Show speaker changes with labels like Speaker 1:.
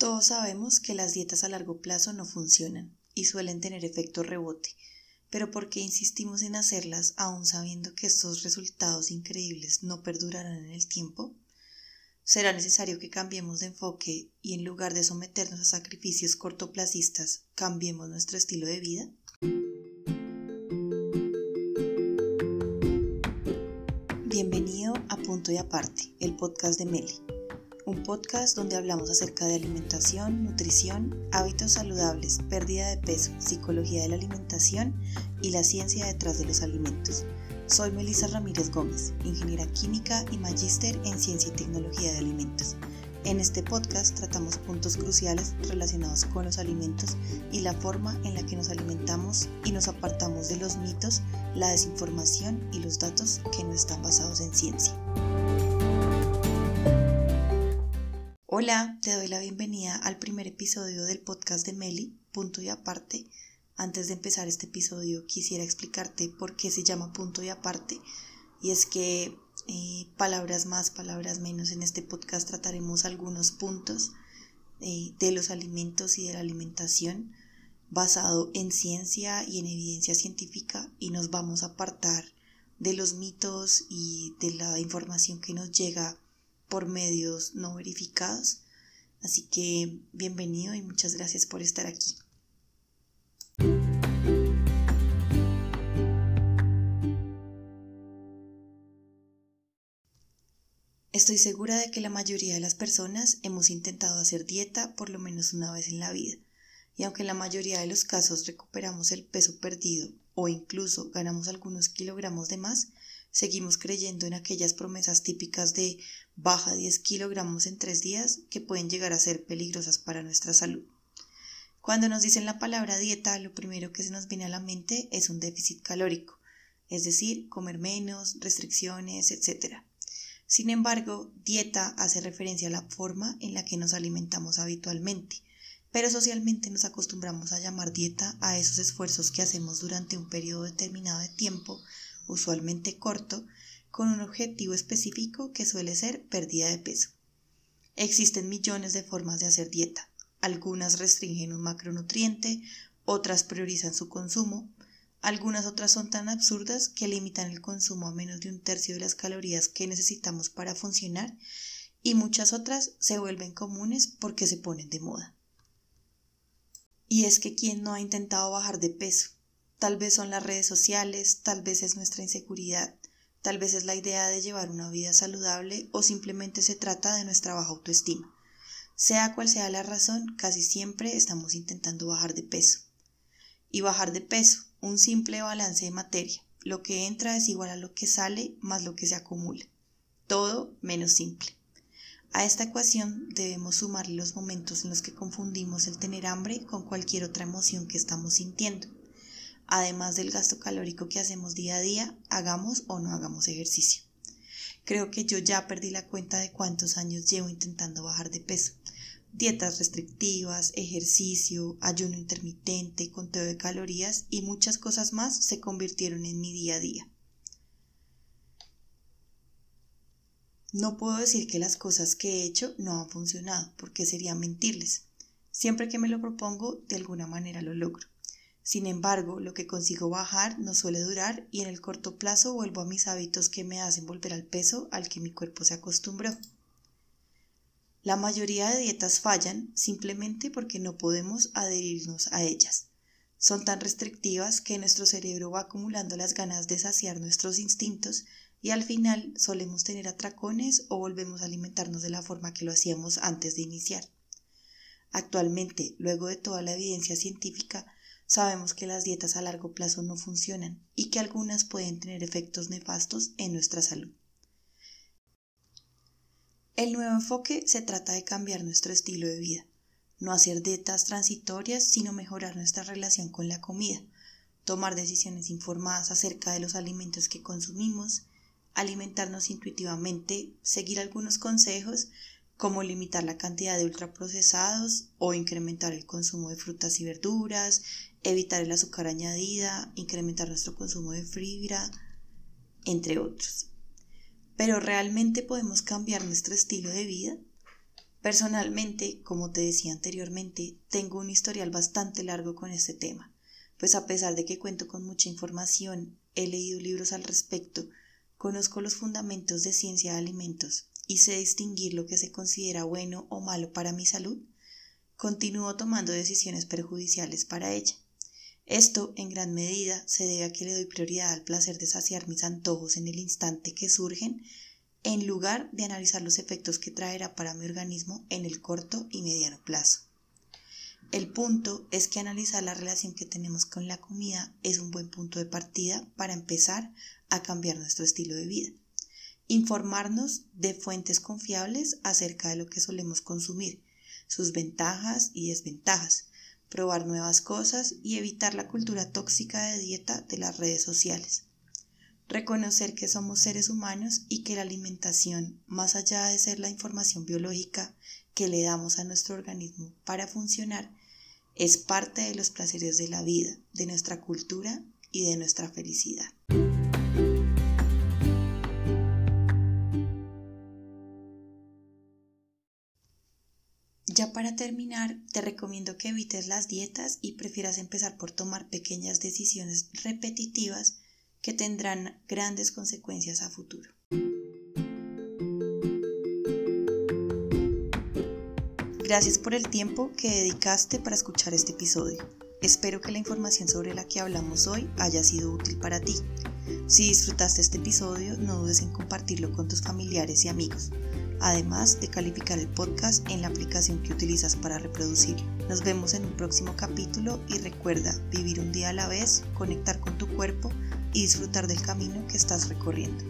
Speaker 1: Todos sabemos que las dietas a largo plazo no funcionan y suelen tener efecto rebote, pero ¿por qué insistimos en hacerlas aún sabiendo que estos resultados increíbles no perdurarán en el tiempo? Será necesario que cambiemos de enfoque y en lugar de someternos a sacrificios cortoplacistas, cambiemos nuestro estilo de vida. Bienvenido a Punto y Aparte, el podcast de Meli un podcast donde hablamos acerca de alimentación, nutrición, hábitos saludables, pérdida de peso, psicología de la alimentación y la ciencia detrás de los alimentos. Soy Melissa Ramírez Gómez, ingeniera química y magíster en ciencia y tecnología de alimentos. En este podcast tratamos puntos cruciales relacionados con los alimentos y la forma en la que nos alimentamos y nos apartamos de los mitos, la desinformación y los datos que no están basados en ciencia. Hola, te doy la bienvenida al primer episodio del podcast de Meli, punto y aparte. Antes de empezar este episodio quisiera explicarte por qué se llama punto y aparte. Y es que eh, palabras más, palabras menos, en este podcast trataremos algunos puntos eh, de los alimentos y de la alimentación basado en ciencia y en evidencia científica y nos vamos a apartar de los mitos y de la información que nos llega por medios no verificados. Así que bienvenido y muchas gracias por estar aquí. Estoy segura de que la mayoría de las personas hemos intentado hacer dieta por lo menos una vez en la vida, y aunque en la mayoría de los casos recuperamos el peso perdido o incluso ganamos algunos kilogramos de más, seguimos creyendo en aquellas promesas típicas de baja 10 kilogramos en tres días que pueden llegar a ser peligrosas para nuestra salud. Cuando nos dicen la palabra dieta, lo primero que se nos viene a la mente es un déficit calórico, es decir, comer menos, restricciones, etc. Sin embargo, dieta hace referencia a la forma en la que nos alimentamos habitualmente, pero socialmente nos acostumbramos a llamar dieta a esos esfuerzos que hacemos durante un periodo determinado de tiempo usualmente corto, con un objetivo específico que suele ser pérdida de peso. Existen millones de formas de hacer dieta. Algunas restringen un macronutriente, otras priorizan su consumo, algunas otras son tan absurdas que limitan el consumo a menos de un tercio de las calorías que necesitamos para funcionar y muchas otras se vuelven comunes porque se ponen de moda. Y es que quien no ha intentado bajar de peso, Tal vez son las redes sociales, tal vez es nuestra inseguridad, tal vez es la idea de llevar una vida saludable o simplemente se trata de nuestra baja autoestima. Sea cual sea la razón, casi siempre estamos intentando bajar de peso. Y bajar de peso, un simple balance de materia. Lo que entra es igual a lo que sale más lo que se acumula. Todo menos simple. A esta ecuación debemos sumar los momentos en los que confundimos el tener hambre con cualquier otra emoción que estamos sintiendo además del gasto calórico que hacemos día a día, hagamos o no hagamos ejercicio. Creo que yo ya perdí la cuenta de cuántos años llevo intentando bajar de peso. Dietas restrictivas, ejercicio, ayuno intermitente, conteo de calorías y muchas cosas más se convirtieron en mi día a día. No puedo decir que las cosas que he hecho no han funcionado, porque sería mentirles. Siempre que me lo propongo, de alguna manera lo logro. Sin embargo, lo que consigo bajar no suele durar y en el corto plazo vuelvo a mis hábitos que me hacen volver al peso al que mi cuerpo se acostumbró. La mayoría de dietas fallan simplemente porque no podemos adherirnos a ellas. Son tan restrictivas que nuestro cerebro va acumulando las ganas de saciar nuestros instintos y al final solemos tener atracones o volvemos a alimentarnos de la forma que lo hacíamos antes de iniciar. Actualmente, luego de toda la evidencia científica, Sabemos que las dietas a largo plazo no funcionan y que algunas pueden tener efectos nefastos en nuestra salud. El nuevo enfoque se trata de cambiar nuestro estilo de vida, no hacer dietas transitorias, sino mejorar nuestra relación con la comida, tomar decisiones informadas acerca de los alimentos que consumimos, alimentarnos intuitivamente, seguir algunos consejos como limitar la cantidad de ultraprocesados o incrementar el consumo de frutas y verduras, evitar el azúcar añadida, incrementar nuestro consumo de fibra, entre otros. Pero ¿realmente podemos cambiar nuestro estilo de vida? Personalmente, como te decía anteriormente, tengo un historial bastante largo con este tema, pues a pesar de que cuento con mucha información, he leído libros al respecto, conozco los fundamentos de ciencia de alimentos y sé distinguir lo que se considera bueno o malo para mi salud, continúo tomando decisiones perjudiciales para ella. Esto, en gran medida, se debe a que le doy prioridad al placer de saciar mis antojos en el instante que surgen, en lugar de analizar los efectos que traerá para mi organismo en el corto y mediano plazo. El punto es que analizar la relación que tenemos con la comida es un buen punto de partida para empezar a cambiar nuestro estilo de vida. Informarnos de fuentes confiables acerca de lo que solemos consumir, sus ventajas y desventajas, probar nuevas cosas y evitar la cultura tóxica de dieta de las redes sociales. Reconocer que somos seres humanos y que la alimentación, más allá de ser la información biológica que le damos a nuestro organismo para funcionar, es parte de los placeres de la vida, de nuestra cultura y de nuestra felicidad. Para terminar, te recomiendo que evites las dietas y prefieras empezar por tomar pequeñas decisiones repetitivas que tendrán grandes consecuencias a futuro. Gracias por el tiempo que dedicaste para escuchar este episodio. Espero que la información sobre la que hablamos hoy haya sido útil para ti. Si disfrutaste este episodio, no dudes en compartirlo con tus familiares y amigos además de calificar el podcast en la aplicación que utilizas para reproducirlo. Nos vemos en un próximo capítulo y recuerda vivir un día a la vez, conectar con tu cuerpo y disfrutar del camino que estás recorriendo.